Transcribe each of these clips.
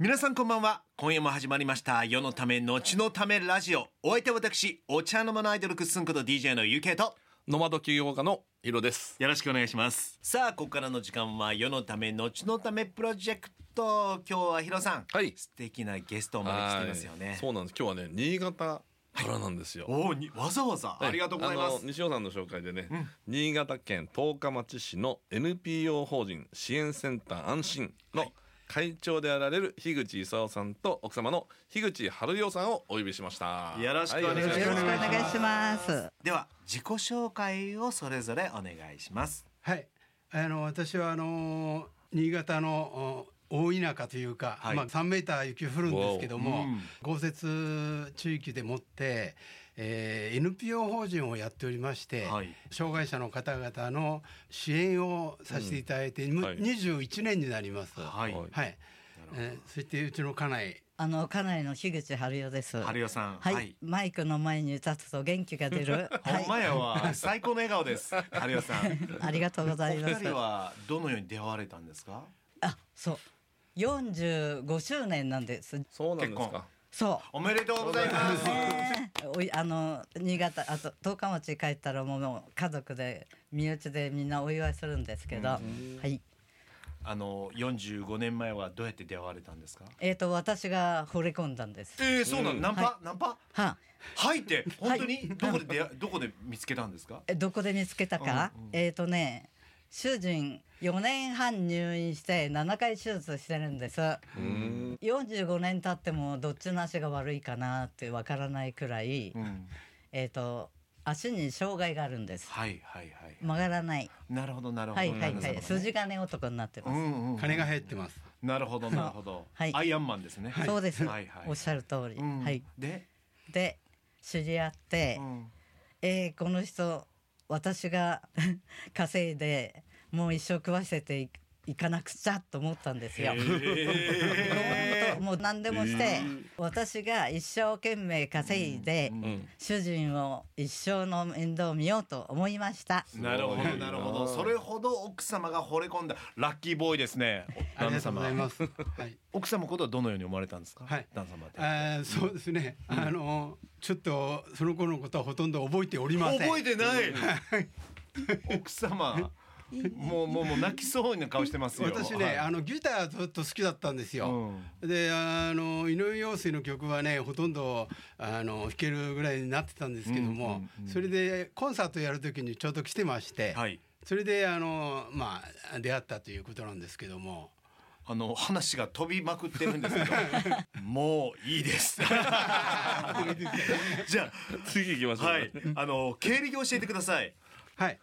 皆さんこんばんは。今夜も始まりました。世のため後のためラジオ。お相手は私お茶の間のアイドルくっすんこと DJ のゆうけいとノマド起業家のヒロです。よろしくお願いします。さあここからの時間は世のため後のためプロジェクト。今日はヒロさん、はい。素敵なゲストをお招きしてますよね。はい。そうなんです。今日はね、新潟からなんですよ。おおにわざわざ？ありがとうございます。西尾さんの紹介でね、新潟県十日町市の NPO 法人支援センター安心の会長であられる樋口勲さんと奥様の樋口春代さんをお呼びしました。よろしくお願いします。はよろしくお願いします。では自己紹介をそれぞれお願いします。はい、あの私はあの新潟のお大田舎というか、はい。まあ3メーター雪降るんですけども、うん。豪雪地域でもって、えー NPO 法人をやっておりまして、はい。障害者の方々の支援をさせていただいて、むはい。21年になります。はい。はい。はい、えーそしてうちの家内。あの家内の樋口春代です。春代さん。はい、はい。マイクの前に立つと元気が出る。ほんまはい、やわ。最高の笑顔です。春代さん。ありがとうございます。お二人。はどのように出会われたんですか？あ、そう。45周年なんです。そうなんですか。そおめでとうございます。う。ねあの新潟あと十日町帰ったらもう家族で身内でみんなお祝いするんですけど、はい。あの45年前はどうやって出会われたんですか？えっ、と私が惚れ込んだんです。えー、そうなの、ナンパ、はナンパ？は。はいって本当に、どこで出会どこで見つけたんですか？えどこで見つけたか、えっ、とね主人4年半入院して7回手術してるんです。うん。45年経ってもどっちの足が悪いかなってわからないくらい、うんえっ、と足に障害があるんです。はいはいはい曲がらない。なるほどなるほど。はいはいはい。筋金男になってうます、んうん金が入ってます。なるほどなるほど、はい。アイアンマンですね。そうです、はいはい。おっしゃる通り、うん。はい。で、で知り合って、うん。えーこの人私が 稼いでもう一生食わせていかなくちゃと思ったんですよ。へもう何でもして、私が一生懸命稼いで、うん。主人を一生の面倒を見ようと思いました。ーなるほどなるほどそれほど奥様が惚れ込んだラッキーボーイですねありがとうござい様ます。はい。奥様のことはどのように思われたんですか？はい旦様ってそうですね。あのちょっとその頃のことはほとんど覚えておりません。覚えてない奥様もうもうもう泣きそうな顔してますよ。私ね、はい。あのギターずっと好きだったんですよ。うん。であの井上陽水の曲はねほとんどあの弾けるぐらいになってたんですけども、うんうんうんそれでコンサートやる時にちょうど来てまして、はい。それであのまあ出会ったということなんですけども。あの話が飛びまくってるんですけど。もういいです。じゃ次行きましょう。あはい。あの経歴を教えてください。はい。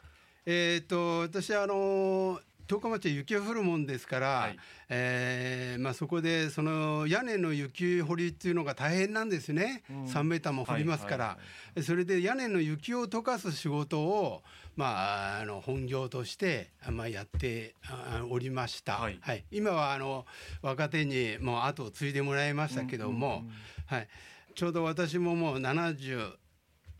えっ、と私はあの十日町は雪が降るもんですから、はい。えーまあそこでその屋根の雪掘りっていうのが大変なんですね。3メーターも降りますから、はいそれで屋根の雪を溶かす仕事をまああの本業としてあまあやってあおりました。はい。今はあの若手にもう後を継いでもらいましたけども、はい。ちょうど私ももう70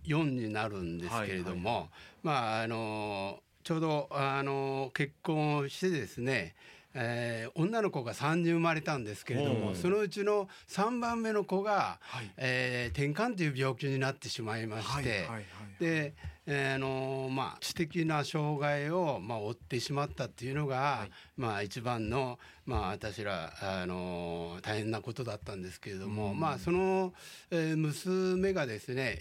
4になるんですけれども、まああのちょうどあの結婚をしてですね、えー女の子が3人生まれたんですけれども、うん。そのうちの3番目の子が、はい。えー、転換という病気になってしまいまして、はいはいはいで、えーあのまあ知的な障害をまあ負ってしまったっていうのが、まあ一番のまあ私らあの大変なことだったんですけれども、まあその、えー娘がですね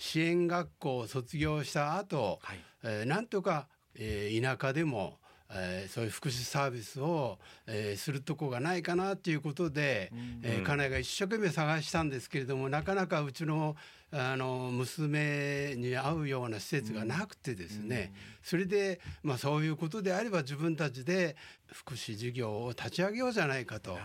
支援学校を卒業した後、はい。えーなんとか、えー田舎でも、えーそういう福祉サービスを、えーするとこがないかなということで、えー家内が一生懸命探したんですけれどもなかなかうちのあの娘に合うような施設がなくてですね、それで、まあ、そういうことであれば自分たちで福祉事業を立ち上げようじゃないかと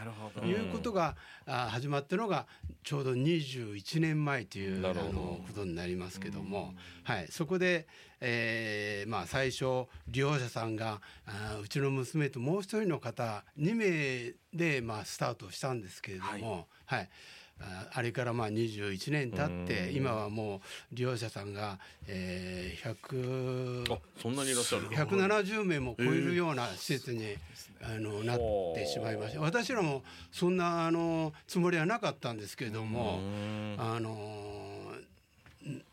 いうことが、あ始まったのがちょうど21年前というあのことになりますけども、はい、そこで、えーまあ、最初利用者さんがあーうちの娘ともう一人の方2名で、まあ、スタートしたんですけれども、はい。ああれからまあ21年経ってうん。今はもう利用者さんが、えー、100あそんなにいらっしゃる170名も超えるような施設に、あのなってしまいました私らもそんなあのつもりはなかったんですけれどもうん。あの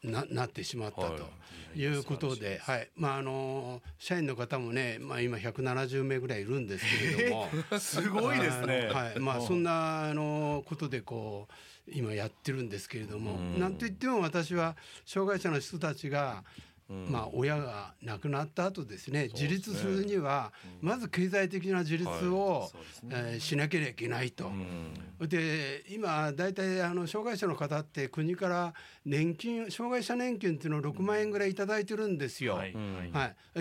ななってしまったはということで、はい。まああの社員の方もね、まあ、今170名ぐらいいるんですけれども。すごいですね。はい、まあそんなあのことでこう今やってるんですけれども、うん。なんといっても私は障害者の人たちが、まあ親が亡くなった後ですね自立するにはまず経済的な自立を、えーしなければいけないと。うん。で今大体あの障害者の方って国から年金障害者年金っていうのを6万円ぐらい頂いてるんですよ。はい。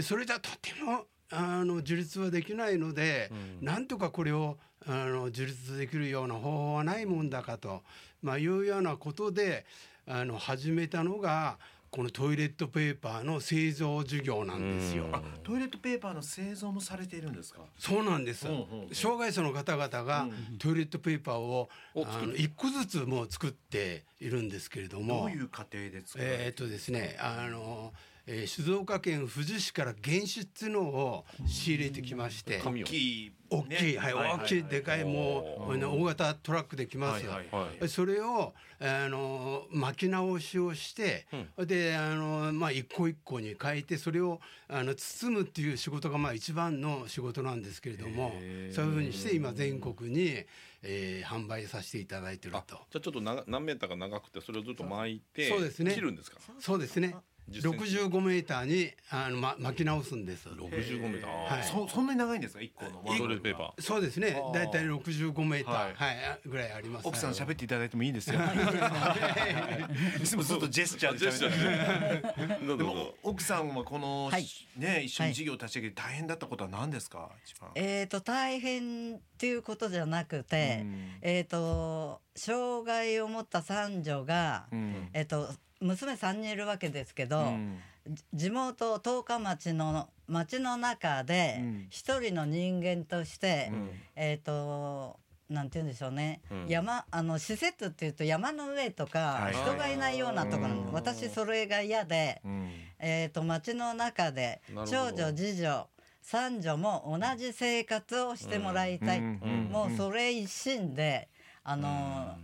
それじゃとてもあの自立はできないので、なんとかこれをあの自立できるような方法はないもんだかと、まあ、いうようなことであの始めたのがこのトイレットペーパーの製造事業なんですよ。トイレットペーパーの製造もされているんですか？そうなんです、うんうんうん。障害者の方々がトイレットペーパーを、を作るあの一個ずつもう作っているんですけれども。どういう過程でえーっとですねあの、えー静岡県富士市から原子っていうのを仕入れてきまして大きい大きい、はい、大きいでかいもう、うん大型トラックできます。はいはいそれをあの巻き直しをして、であのまあ一個一個に変えてそれをあの包むっていう仕事がまあ一番の仕事なんですけれどもそういうふうにして今全国に、えー販売させていただいてるあとじゃあちょっと長何メーターか長くてそれをずっと巻いてそうですね。切るんですか？そうですね。10センチ65メーターにあの、ま、巻き直すんです。65メーター。はい。そそんなに長いんですか？一個の。トイレペーパー。そうですね。あー。だいたい65メーター、ははい。いぐらいあります。奥さんはい喋っていただいてもいいですよ。い。つもずっとジェスチャーでジェスチャ喋ってー でもぞ奥さんはこの、はい。ね一緒に事業を立ち上げて大変だったことは何ですか？一番。えー、と大変っていうことじゃなくて、うん。えー、と障害を持った三女が、うん。えー、と娘3人いるわけですけど、うん。じ地元十日町の町の中でうん。一人の人間として、うん。えっ、となんて言うんでしょうね、うん。山あの施設っていうと山の上とか、はい。人がいないようなところなのうん。私それが嫌で、うん。えー、と町の中で長女次女三女も同じ生活をしてもらいたい、うん。もうそれ一心であの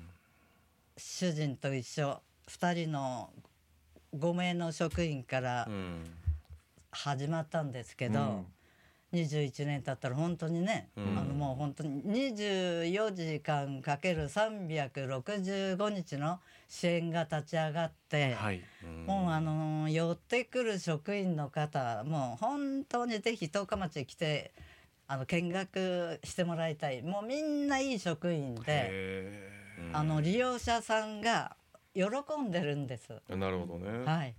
主人と一緒2人の5名の職員からうん。始まったんですけど、21年経ったら本当にね、うん。あのもう本当に24時間かける365日の支援が立ち上がって、はい。もうあの寄ってくる職員の方もう本当にぜひ十日町へ来てあの見学してもらいたい。もうみんないい職員でへあの利用者さんが喜んでるんです。なるほどね。はい、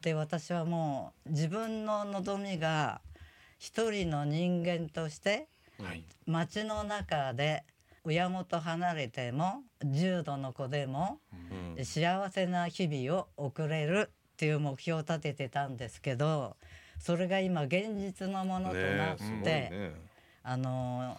で私はもう自分の望みが一人の人間としてーはい。街の中で親元離れても重度の子でもうん。幸せな日々を送れるっていう目標を立ててたんですけどそれが今現実のものとなって、ねあの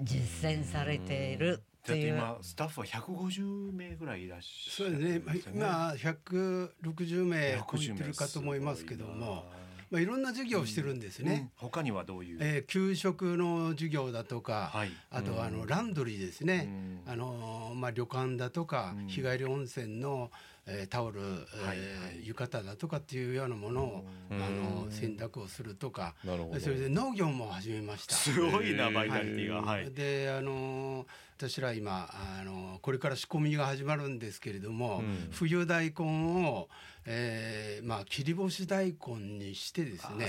実践されているっだってていう。今スタッフは150名ぐらいいらっしゃそうですね。るんですよね今160名超えてるかと思いますけども、まあ、いろんな授業をしてるんですね。うん。他にはどういう、えー給食の授業だとか、はい。あとはあのランドリーですね、あのーまあ、旅館だとか、日帰り温泉の、えータオル、えーはい浴衣だとかっていうようなものを、あの洗濯をするとか。なるほど。それで農業も始めました。すごいなバイタリティが。はい、であの私ら今あのこれから仕込みが始まるんですけれども、うん。冬大根を、えーまあ、切り干し大根にしてですね。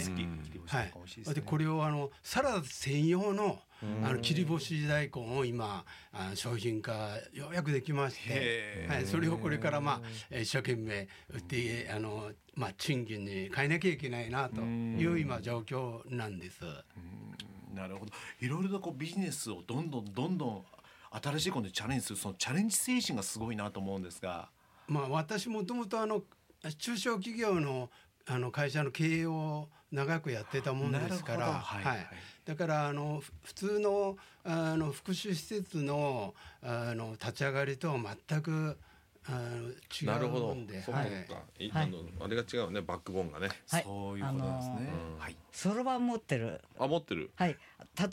はい。でこれをあのサラダ専用のあの切り干し大根を今あの商品化ようやくできましてはい、それをこれから、まあ、えー一生懸命売ってあの、まあ、賃金に変えなきゃいけないなという今状況なんです。なるほど。いろいろとこうビジネスをどんどんどんどん新しいことにチャレンジするそのチャレンジ精神がすごいなと思うんですが。まあ、私もともとあの中小企業のあの会社の経営を長くやってたもんですから、はいはい。だからあのふ普通のあの福祉施設のあの立ち上がりとは全くあの違なるほど。うんで、そうか。はい。あのあれが違うね。バックボーンがね。はい。そういうことですね、あのーはい。そろばん持ってる。あ持ってる。はい、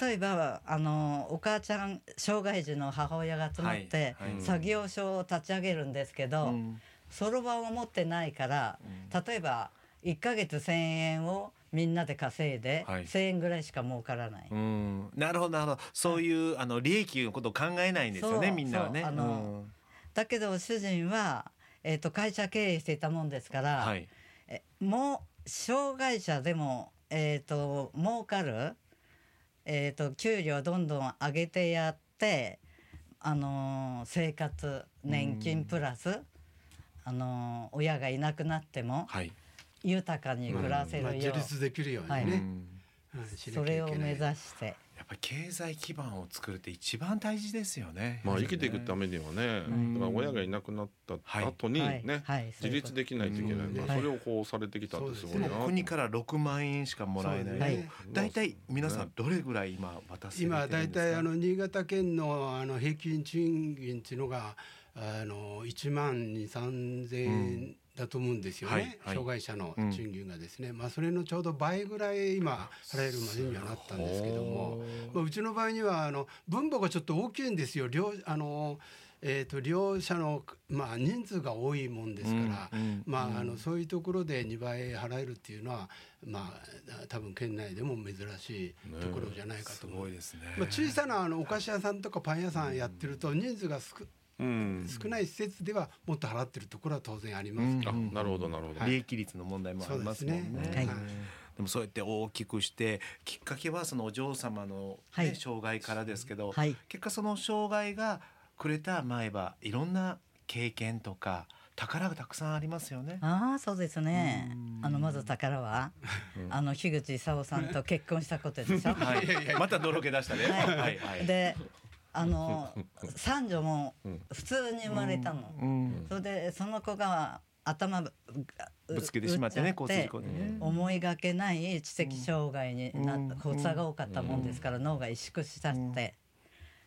例えばあのお母ちゃん障害児の母親が集まって、はい。はい。作業所を立ち上げるんですけどうん。そろばんを持ってないから、例えば1ヶ月1,000円をみんなで稼いで、はい。1,000円ぐらいしか儲からない。うん。なるほどなるほど。そういう、あの利益のことを考えないんですよねみんなはね。そう。あのだけど主人は、えー、と会社経営していたもんですから、うんはい。えもう障害者でも、えー、と儲かる、えー、と給料どんどん上げてやって、あのー生活年金プラス、あのー親がいなくなってもはい、豊かに暮らせまあ、るよう、自立できるようにね、はい。それを目指してやっぱり経済基盤を作るって一番大事ですよね。まあ生きていくためにはね。ん。だから親がいなくなった後にはい。ねはい。自立できないといけない。うんまあそれをこうされてきたってすごいなでも国から6万円しかもらえない。大体皆さんどれぐらい今渡せてるんですか。今だいたいあの新潟県のあの平均賃金っていうのがあの1万2 3千円だと思うんですよね、はいはい。障害者の賃金がですね、まあそれのちょうど倍ぐらい今払えるまでにはなったんですけども、まあ、うちの場合にはあの分母がちょっと大きいんですよ。両あのえー、と利用者の、まあ、人数が多いもんですから、うんうんまあ、あのそういうところで2倍払えるっていうのは、まあ、多分県内でも珍しいところじゃないかすと思う。ごいですね。まあ、小さなあのお菓子屋さんとかパン屋さんやってると人数が少うん。少ない施設ではもっと払ってるところは当然ありますけど、あなるほどなるほど。利益率の問題もありますもんね。ね。はい。でもそうやって大きくしてきっかけはそのお嬢様の、ねはい。障害からですけど、はい。結果その障害がくれた前はいろんな経験とか宝がたくさんありますよね。ああそうですね。あのまず宝は、あの樋口勲さんと結婚したことでしょ？はい、またのろけ出したね。はい。はいはい。であの 三女も普通に生まれたの、うん、それでその子が頭ぶぶつけてしまってね交通事故でね。思いがけない知的障害になうん。発作が多かったもんですから脳が萎縮しちゃって。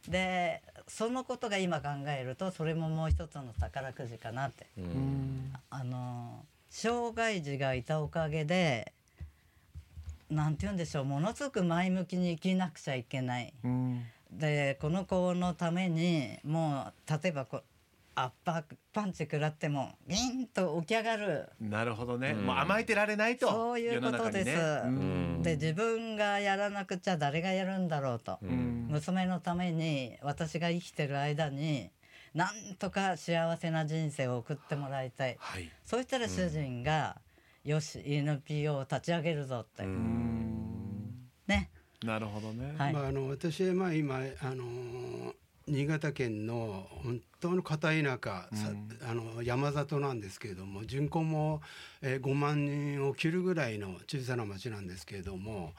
でそのことが今考えるとそれももう一つの宝くじかなって。うん。あの障害児がいたおかげでなんて言うんでしょうものすごく前向きに生きなくちゃいけない。うんでこの子のためにもう例えばこう圧迫パンチ食らってもギンと起き上がる。なるほどね、うん。もう甘えてられないとそういうことです。ね。うん。で自分がやらなくちゃ誰がやるんだろうと、うん。娘のために私が生きてる間になんとか幸せな人生を送ってもらいたい。はい、そうしたら主人が、よし NPO を立ち上げるぞって、ねなるほどね、はい。まあ、あの私はまあ今あの新潟県の本当の片田舎、さあの山里なんですけれども人口も、えー5万人を切るぐらいの小さな町なんですけれども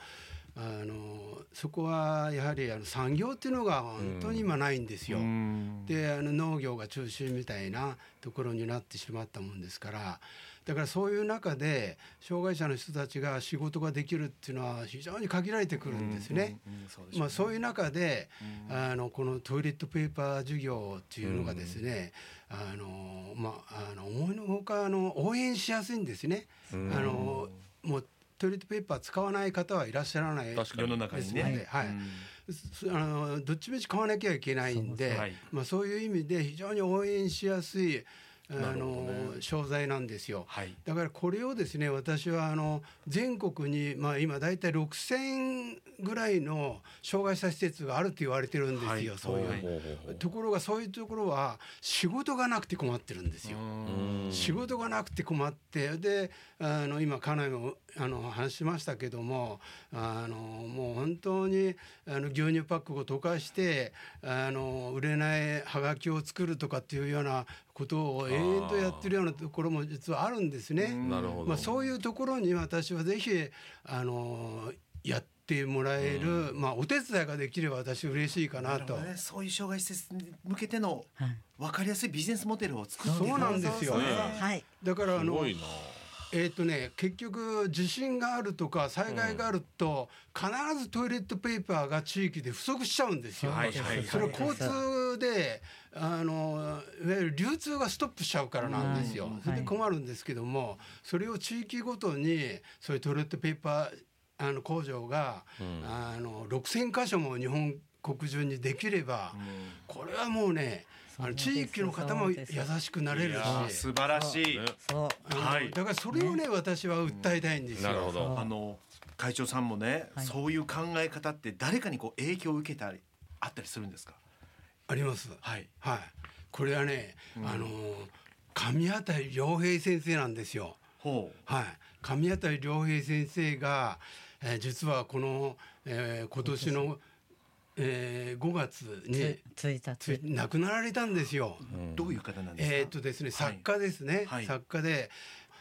あのそこはやはりあの産業っていうのが本当に今ないんですよ。うん。であの農業が中心みたいなところになってしまったもんですからだからそういう中で障害者の人たちが仕事ができるっていうのは非常に限られてくるんですね。まあ、そういう中で、あのこのトイレットペーパー事業っていうのがですね、あのまあ、あの思いのほかあの応援しやすいんですね。あのもうトイレットペーパー使わない方はいらっしゃらない世の中にね。はい。すあのどっちみち買わなきゃいけないんではい。まあ、そういう意味で非常に応援しやすいあの、どね。商材なんですよ。はい。だからこれをですね私はあの全国に、まあ、今大体6,000ぐらいの障害者施設があると言われてるんですよ、はいそういう、ところがそういうところは仕事がなくて困ってるんですよ。うん。仕事がなくて困ってであの今家内もあの話しましたけどもあのもう本当にあの牛乳パックを溶かしてあの売れないはがきを作るとかっていうようなことを延々とやってるようなところも実はあるんですね。なるほど、まあ、そういうところに私はぜひあのやってもらえる、まあ、お手伝いができれば私嬉しいかなと。ね、そういう障害施設に向けてのはい。分かりやすいビジネスモデルを作ってい。くそうなんですよ。そうそうそうはい。だからあのすごいなえっ、とね結局地震があるとか災害があると、必ずトイレットペーパーが地域で不足しちゃうんですよ。はいはいはいそれ交通であのいわゆる流通がストップしちゃうからなんですよ。はいそれで困るんですけども、それを地域ごとにそういうトイレットペーパーあの工場が、あの6,000箇所も日本国中にできれば、これはもうねあの地域の方も優しくなれるし。素晴らしい、はい。だからそれをね私は訴えたいんですよ。なるほど。あの会長さんもね、はい。そういう考え方って誰かにこう影響を受けたりあったりするんですか？あります。はい。はい。これはね、あの神当たり良平先生なんですよ。ほはい。神当たり良平先生が、えー実はこの、えー今年の、えー5月につ1つ日亡くなられたんですよ。うどういう方なんですか、えーっとですね作家ですね、はい。作家で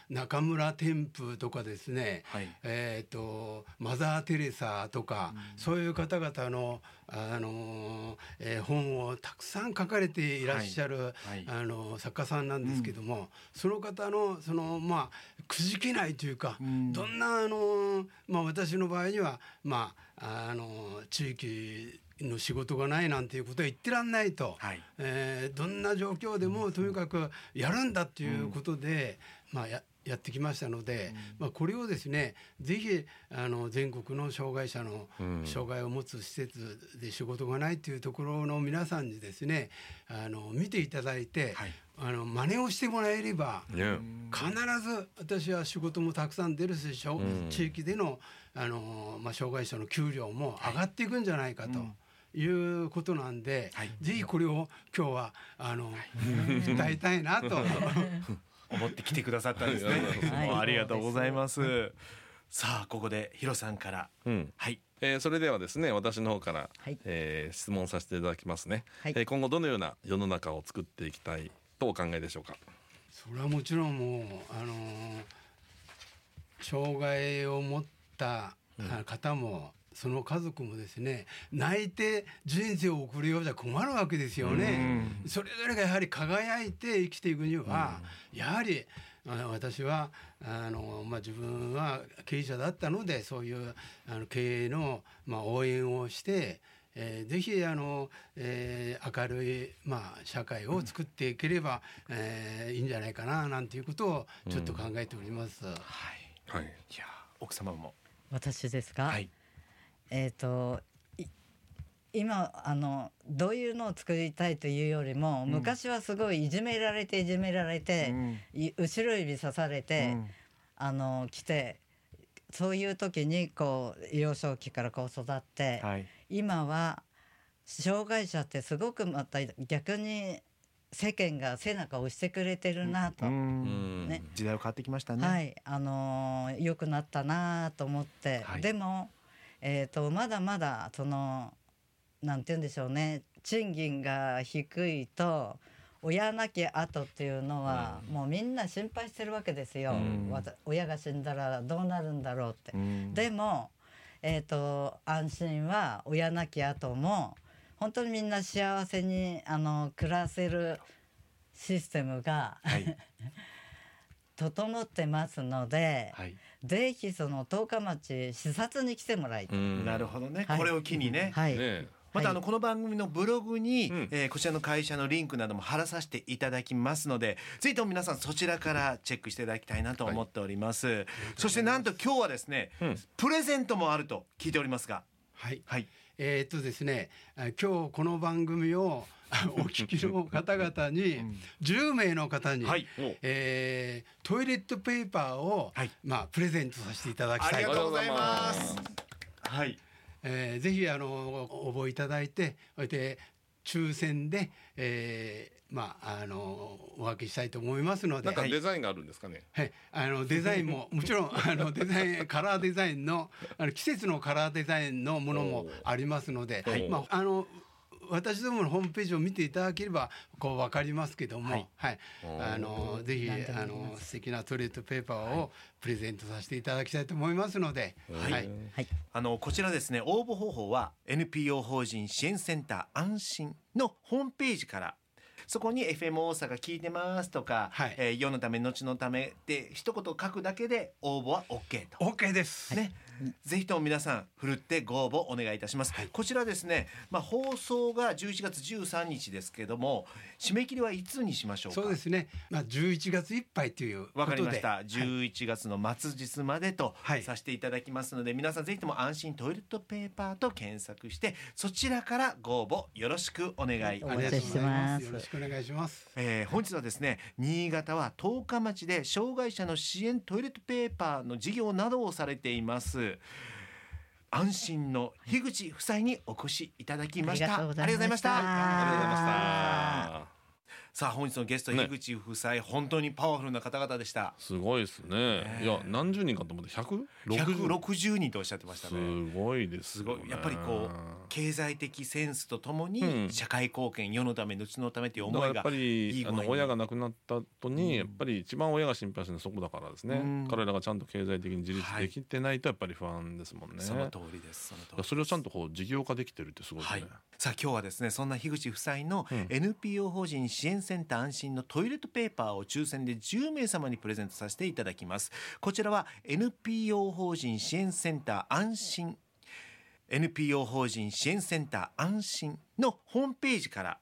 中村天風とかですね、はい。えーっとマザー・テレサとか、そういう方々の、あのーえー本をたくさん書かれていらっしゃる、はい。あの作家さんなんですけども、その方のそのまあくじけないというか、ん。どんなあのまあ私の場合にはまああの地域の仕事がないなんていうことは言ってらんないと、はい。えーどんな状況でもとにかくやるんだっていうことで、まあややってきましたので、まあ、これをですねぜひあの全国の障害者のうん。障害を持つ施設で仕事がないというところの皆さんにですねあの見ていただいて、はい。あの真似をしてもらえればね必ず私は仕事もたくさん出るし、地域でのあの、まあ、障害者の給料も上がっていくんじゃないかと。いうことなんで、はい。ぜひこれを今日はあの、伝えたいなと。思って来てくださったんですね。ありがとうございます。さあここでヒロさんから。うん。はい。えーそれではですね私の方から、はい。えー質問させていただきますね、はい。えー今後どのような世の中を作っていきたいとお考えでしょうか？それはもちろんもうあの障害を持ったあ方も、その家族もですね泣いて人生を送るようじゃ困るわけですよね。それぞれがやはり輝いて生きていくには、やはりあ私はあの、まあ、自分は経営者だったのでそういうあの経営の、まあ、応援をして、えーぜひあの、えー明るい、まあ、社会を作っていければ、えーいいんじゃないかななんていうことをちょっと考えております。はい。はい。いや奥様も。私ですか、はいえっ、とい今あのどういうのを作りたいというよりも、昔はすごいいじめられていじめられて、うん。い後ろ指さされて、うん。あの来てそういう時にこう幼少期からこう育って、はい。今は障害者ってすごくまた逆に世間が背中を押してくれてるなと、うん。ね。時代は変わってきましたね。はい。あのー良くなったなと思って、はい。でも、えー、とまだまだそのなんて言うんでしょうね。賃金が低いと親なき後っていうのは、もうみんな心配してるわけですよ、うん。親が死んだらどうなるんだろうって。うん。でも、えー、と安心は親なき後も本当にみんな幸せにあの暮らせるシステムが、はい。整ってますので、はいぜひその十日町視察に来てもらいたい。うん。なるほどね。はい。これを機にね。はい、ねまたあのこの番組のブログに、うん。えーこちらの会社のリンクなども貼らさせていただきますのでぜひとも皆さんそちらからチェックしていただきたいなと思っております、そしてなんと今日はですね、うん。プレゼントもあると聞いておりますが。はい。はい。えーっとですねあ今日この番組をあ お聞きの方々に10名の方に、はい。おえートイレットペーパーを、はい。まあ、プレゼントさせていただきあたいと。りがとうございます。はい。えーぜひあの応募いただいてそれで抽選で、えーまああのお分けしたいと思いますので。なんかはい。デザインがあるんですかね、はい、あのデザインも もちろんあのデザインカラーデザインのあの季節のカラーデザインのものもありますので、はい。まああの私どものホームページを見ていただければこうわかりますけども、ははい。い、あのぜひあの素敵なトイレットペーパーをプレゼントさせていただきたいと思いますので、はい。はい。はい。あのこちらですね応募方法は NPO 法人支援センター安心のホームページから。そこに FM 大阪聞いてますとか、はい。えー世のため後のためで一言書くだけで応募は OK と。OK です。ね、ぜひとも皆さんふるってご応募お願いいたします、こちらですね、まあ、放送が11月13日ですけども締め切りはいつにしましょうか？そうですね。まあ11月いっぱいということで。わかりました、はい11月の末日までとはい。させていただきますので、皆さんぜひとも安心トイレットペーパーと検索してそちらからご応募よろしくお願いいたします。よろしくお願いします。えー本日はですね新潟は十日町で障害者の支援トイレットペーパーの事業などをされています安心の樋口夫妻にお越しいただきました。ありがとうございました。ありがとうございましたさあ本日のゲストね。樋口夫妻、本当にパワフルな方々でした。すごいですね。いや何十人かと思って百？160人とおっしゃってましたね。すごいですよね。すごい。やっぱりこう経済的センスとともうにん。社会貢献世のため後のためという思いがやっぱりあの親が亡くなった後に、やっぱり一番親が心配してるのはそこだからですね、うん。彼らがちゃんと経済的に自立できてないとやっぱり不安ですもんね、その通りですその通りそれをちゃんとこう事業化できてるってすごいですね、はい、さあ今日はですねそんな樋口夫妻のうん。NPO 法人支援センター安心のトイレットペーパーを抽選で10名様にプレゼントさせていただきます。こちらは NPO 法人支援センター安心 NPO 法人支援センター安心のホームページから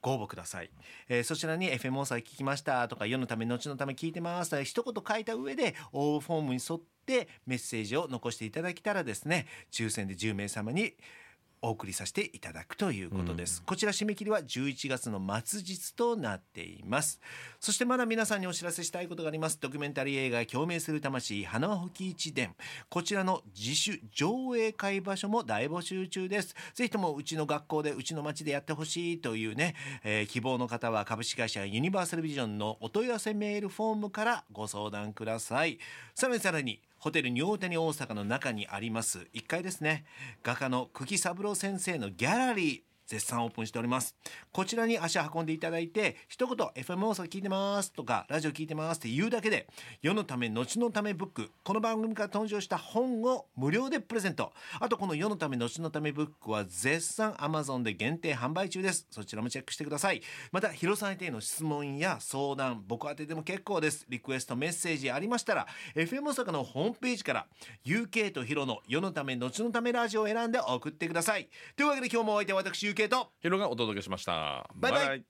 ご応募ください、えーそちらに FM 大阪聞きましたとか世のため後のため聞いてますとか一言書いた上で応募フォームに沿ってメッセージを残していただけたらですね抽選で10名様にお送りさせていただくということです、こちら締め切りは11月の末日となっています。そしてまだ皆さんにお知らせしたいことがあります。ドキュメンタリー映画共鳴する魂花輪吹き一伝。こちらの自主上映会場所も大募集中です。ぜひともうちの学校でうちの町でやってほしいというね、えー希望の方は株式会社ユニバーサルビジョンのお問い合わせメールフォームからご相談ください。さらにさらにホテルニューオーテニ大阪の中にあります。1階ですね。画家の久喜三郎先生のギャラリー。絶賛オープンしております。こちらに足を運んでいただいて一言 FM 大阪聞いてますとかラジオ聞いてますって言うだけで世のため後のためブックこの番組から登場した本を無料でプレゼント。あとこの世のため後のためブックは絶賛 Amazon で限定販売中です。そちらもチェックしてください。また広さんへの質問や相談僕宛てでも結構です。リクエストメッセージありましたら FM 大阪のホームページから UK とヒロの世のため後のためラジオを選んで送ってください。というわけで今日もお相手は私 UK とヒロがお届けしました。バイバイ